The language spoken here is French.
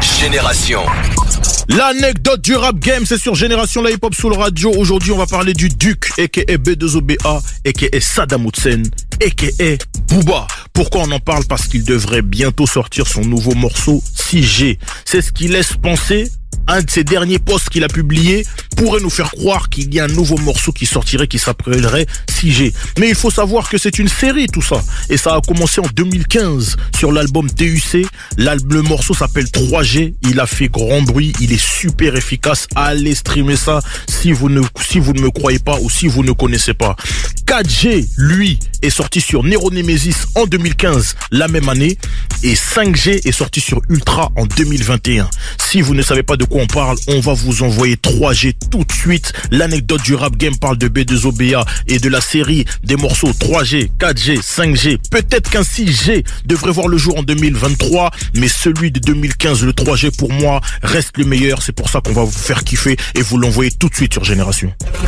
Génération. L'anecdote du rap game, c'est sur Génération La Hip Hop Soul Radio. Aujourd'hui, on va parler du Duc, a.k.a. B2OBA, a.k.a. Saddam Hussein, a.k.a. Booba. Pourquoi on en parle? Parce qu'il devrait bientôt sortir son nouveau morceau 6G. C'est ce qui laisse penser un de ses derniers posts qu'il a publié pourrait nous faire croire qu'il y a un nouveau morceau qui sortirait qui s'appellerait 6G. Mais il faut savoir que c'est une série tout ça. Et ça a commencé en 2015 sur l'album TUC. Le morceau s'appelle 3G. Il a fait grand bruit. Il est super efficace. Allez streamer ça si vous ne, si vous ne me croyez pas ou si vous ne connaissez pas. 4G, lui, est sorti sur Nero Nemesis en 2015, la même année. Et 5G est sorti sur Ultra en 2021. Si vous ne savez pas de quoi on parle, on va vous envoyer 3G tout de suite. L'anecdote du rap game parle de B2OBA et de la série des morceaux 3G, 4G, 5G. Peut-être qu'un 6G devrait voir le jour en 2023, mais celui de 2015, le 3G pour moi, reste le meilleur. C'est pour ça qu'on va vous faire kiffer et vous l'envoyer tout de suite sur Génération.